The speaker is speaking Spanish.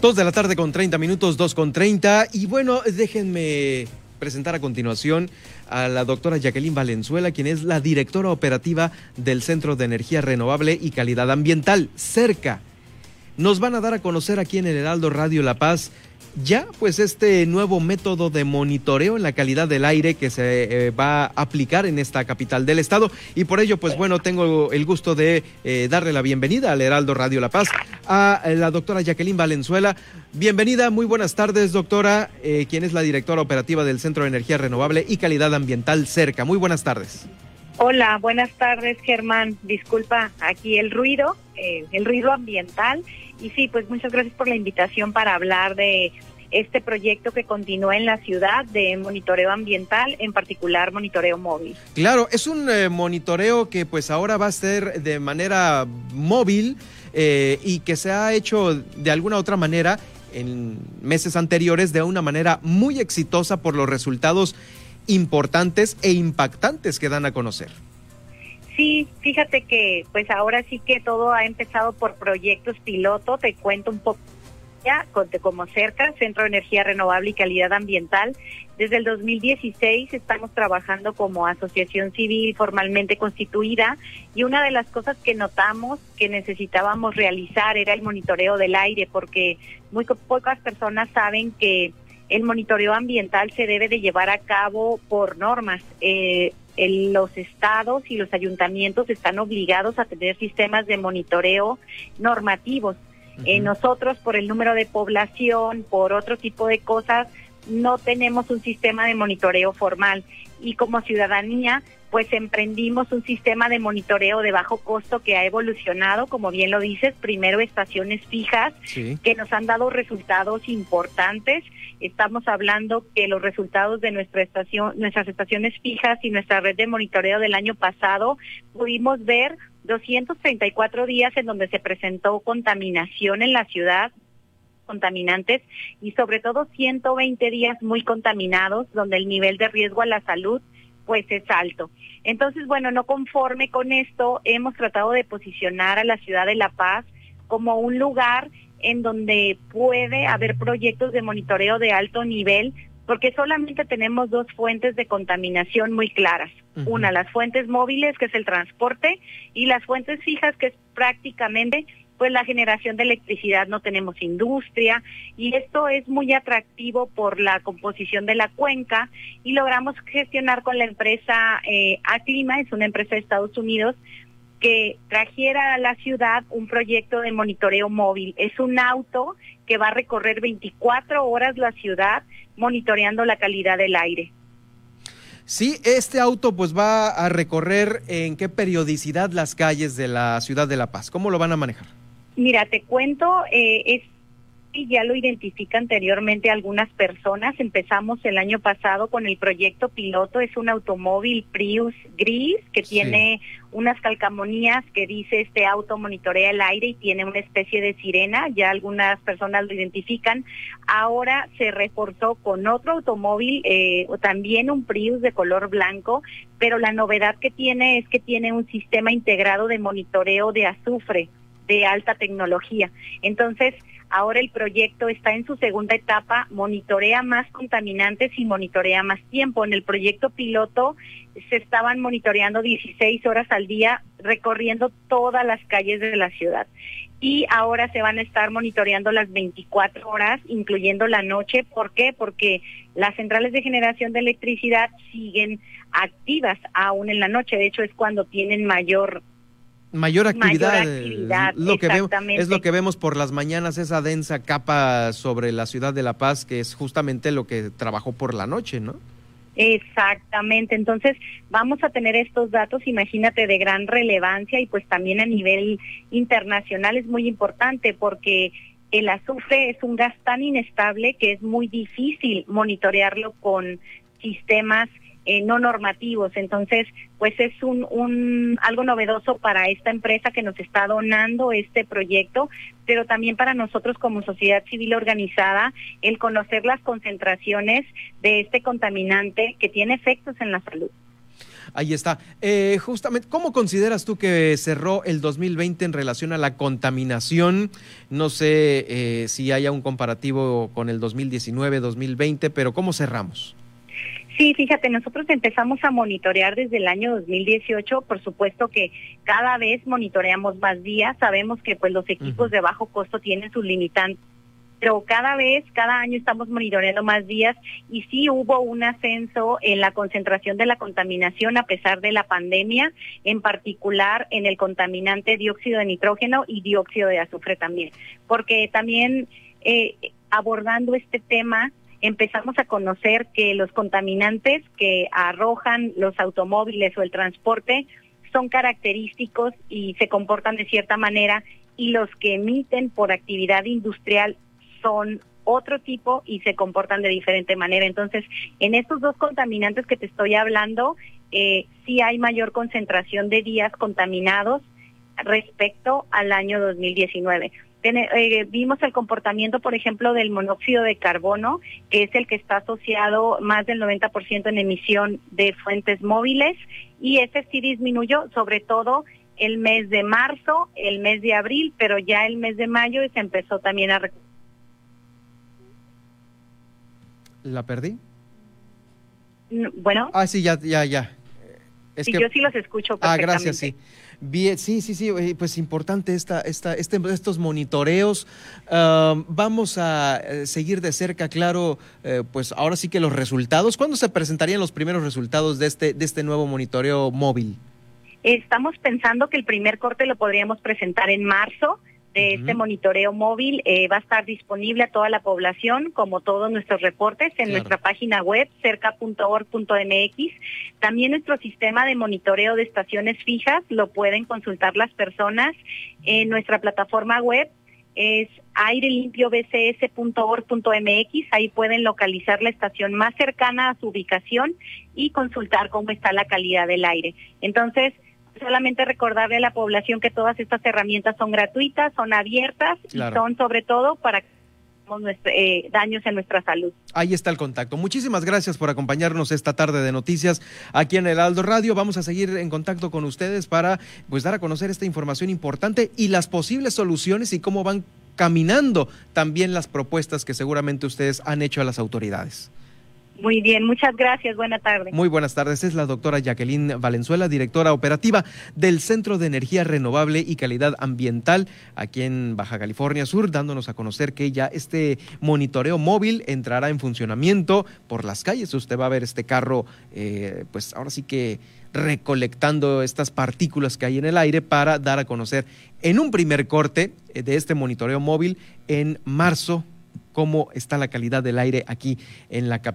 Dos de la tarde con 30 minutos, dos con 30. Y bueno, déjenme presentar a continuación a la doctora Jacqueline Valenzuela, quien es la directora operativa del Centro de Energía Renovable y Calidad Ambiental, CERCA. Nos van a dar a conocer aquí en el Heraldo Radio La Paz ya pues este nuevo método de monitoreo en la calidad del aire que se eh, va a aplicar en esta capital del estado y por ello pues bueno tengo el gusto de eh, darle la bienvenida al Heraldo Radio La Paz a la doctora Jacqueline Valenzuela. Bienvenida, muy buenas tardes doctora, eh, quien es la directora operativa del Centro de Energía Renovable y Calidad Ambiental CERCA. Muy buenas tardes. Hola, buenas tardes Germán. Disculpa aquí el ruido, el ruido ambiental y sí, pues muchas gracias por la invitación para hablar de este proyecto que continúa en la ciudad de monitoreo ambiental, en particular monitoreo móvil. Claro, es un eh, monitoreo que pues ahora va a ser de manera móvil eh, y que se ha hecho de alguna otra manera en meses anteriores de una manera muy exitosa por los resultados importantes e impactantes que dan a conocer. Sí, fíjate que pues ahora sí que todo ha empezado por proyectos piloto, te cuento un poco ya como cerca, Centro de Energía Renovable y Calidad Ambiental. Desde el 2016 estamos trabajando como asociación civil formalmente constituida y una de las cosas que notamos que necesitábamos realizar era el monitoreo del aire porque muy pocas personas saben que el monitoreo ambiental se debe de llevar a cabo por normas. Eh, los estados y los ayuntamientos están obligados a tener sistemas de monitoreo normativos. Eh, nosotros, por el número de población, por otro tipo de cosas, no tenemos un sistema de monitoreo formal. Y como ciudadanía, pues emprendimos un sistema de monitoreo de bajo costo que ha evolucionado, como bien lo dices, primero estaciones fijas que nos han dado resultados importantes. Estamos hablando que los resultados de nuestra estación, nuestras estaciones fijas y nuestra red de monitoreo del año pasado pudimos ver 234 días en donde se presentó contaminación en la ciudad, contaminantes y sobre todo 120 días muy contaminados donde el nivel de riesgo a la salud pues es alto. Entonces, bueno, no conforme con esto, hemos tratado de posicionar a la ciudad de La Paz como un lugar en donde puede haber proyectos de monitoreo de alto nivel, porque solamente tenemos dos fuentes de contaminación muy claras. Una, las fuentes móviles, que es el transporte, y las fuentes fijas, que es prácticamente pues la generación de electricidad, no tenemos industria y esto es muy atractivo por la composición de la cuenca y logramos gestionar con la empresa eh, Aclima, es una empresa de Estados Unidos, que trajera a la ciudad un proyecto de monitoreo móvil. Es un auto que va a recorrer 24 horas la ciudad monitoreando la calidad del aire. Sí, este auto pues va a recorrer en qué periodicidad las calles de la ciudad de La Paz. ¿Cómo lo van a manejar? Mira, te cuento, eh, es ya lo identifica anteriormente algunas personas. Empezamos el año pasado con el proyecto piloto. Es un automóvil Prius gris que tiene unas calcamonías que dice este auto monitorea el aire y tiene una especie de sirena. Ya algunas personas lo identifican. Ahora se reforzó con otro automóvil, eh, también un Prius de color blanco, pero la novedad que tiene es que tiene un sistema integrado de monitoreo de azufre de alta tecnología. Entonces, ahora el proyecto está en su segunda etapa, monitorea más contaminantes y monitorea más tiempo. En el proyecto piloto se estaban monitoreando 16 horas al día recorriendo todas las calles de la ciudad. Y ahora se van a estar monitoreando las 24 horas, incluyendo la noche. ¿Por qué? Porque las centrales de generación de electricidad siguen activas aún en la noche. De hecho, es cuando tienen mayor mayor actividad, lo que vemos, es lo que vemos por las mañanas, esa densa capa sobre la ciudad de La Paz, que es justamente lo que trabajó por la noche, ¿no? Exactamente, entonces vamos a tener estos datos, imagínate, de gran relevancia y pues también a nivel internacional es muy importante porque el azufre es un gas tan inestable que es muy difícil monitorearlo con sistemas eh, no normativos. Entonces, pues es un, un algo novedoso para esta empresa que nos está donando este proyecto, pero también para nosotros como sociedad civil organizada el conocer las concentraciones de este contaminante que tiene efectos en la salud. Ahí está. Eh, justamente, ¿cómo consideras tú que cerró el 2020 en relación a la contaminación? No sé eh, si haya un comparativo con el 2019, 2020, pero ¿cómo cerramos? Sí, fíjate, nosotros empezamos a monitorear desde el año 2018, por supuesto que cada vez monitoreamos más días, sabemos que pues los equipos de bajo costo tienen sus limitantes pero cada vez, cada año estamos monitoreando más días. Y sí hubo un ascenso en la concentración de la contaminación a pesar de la pandemia, en particular en el contaminante dióxido de nitrógeno y dióxido de azufre también, porque también eh, abordando este tema empezamos a conocer que los contaminantes que arrojan los automóviles o el transporte son característicos y se comportan de cierta manera y los que emiten por actividad industrial son otro tipo y se comportan de diferente manera. Entonces, en estos dos contaminantes que te estoy hablando, eh, sí hay mayor concentración de días contaminados respecto al año 2019. Eh, vimos el comportamiento, por ejemplo, del monóxido de carbono, que es el que está asociado más del 90% en emisión de fuentes móviles, y ese sí disminuyó, sobre todo el mes de marzo, el mes de abril, pero ya el mes de mayo se empezó también a ¿La perdí? Bueno. Ah, sí, ya, ya, ya. Es que... yo sí los escucho Ah, gracias, sí. Bien, sí, sí, sí, pues importante esta, esta, este, estos monitoreos. vamos a eh, seguir de cerca, claro, eh, pues ahora sí que los resultados. ¿Cuándo se presentarían los primeros resultados de este, de este nuevo monitoreo móvil? Estamos pensando que el primer corte lo podríamos presentar en marzo de este monitoreo móvil eh, va a estar disponible a toda la población, como todos nuestros reportes, en nuestra página web cerca.org.mx. También nuestro sistema de monitoreo de estaciones fijas lo pueden consultar las personas en nuestra plataforma web es airelimpiobcs.org.mx. Ahí pueden localizar la estación más cercana a su ubicación y consultar cómo está la calidad del aire. Entonces, solamente recordarle a la población que todas estas herramientas son gratuitas, son abiertas y son sobre todo para eh, daños en nuestra salud. Ahí está el contacto. Muchísimas gracias por acompañarnos esta tarde de noticias aquí en el Aldo Radio. Vamos a seguir en contacto con ustedes para pues dar a conocer esta información importante y las posibles soluciones y cómo van caminando también las propuestas que seguramente ustedes han hecho a las autoridades. Muy bien, muchas gracias. Buenas tardes. Muy buenas tardes. Es la doctora Jacqueline Valenzuela, directora operativa del Centro de Energía Renovable y Calidad Ambiental aquí en Baja California Sur, dándonos a conocer que ya este monitoreo móvil entrará en funcionamiento por las calles. Usted va a ver este carro, eh, pues ahora sí que recolectando estas partículas que hay en el aire para dar a conocer en un primer corte eh, de este monitoreo móvil en marzo cómo está la calidad del aire aquí en la capital.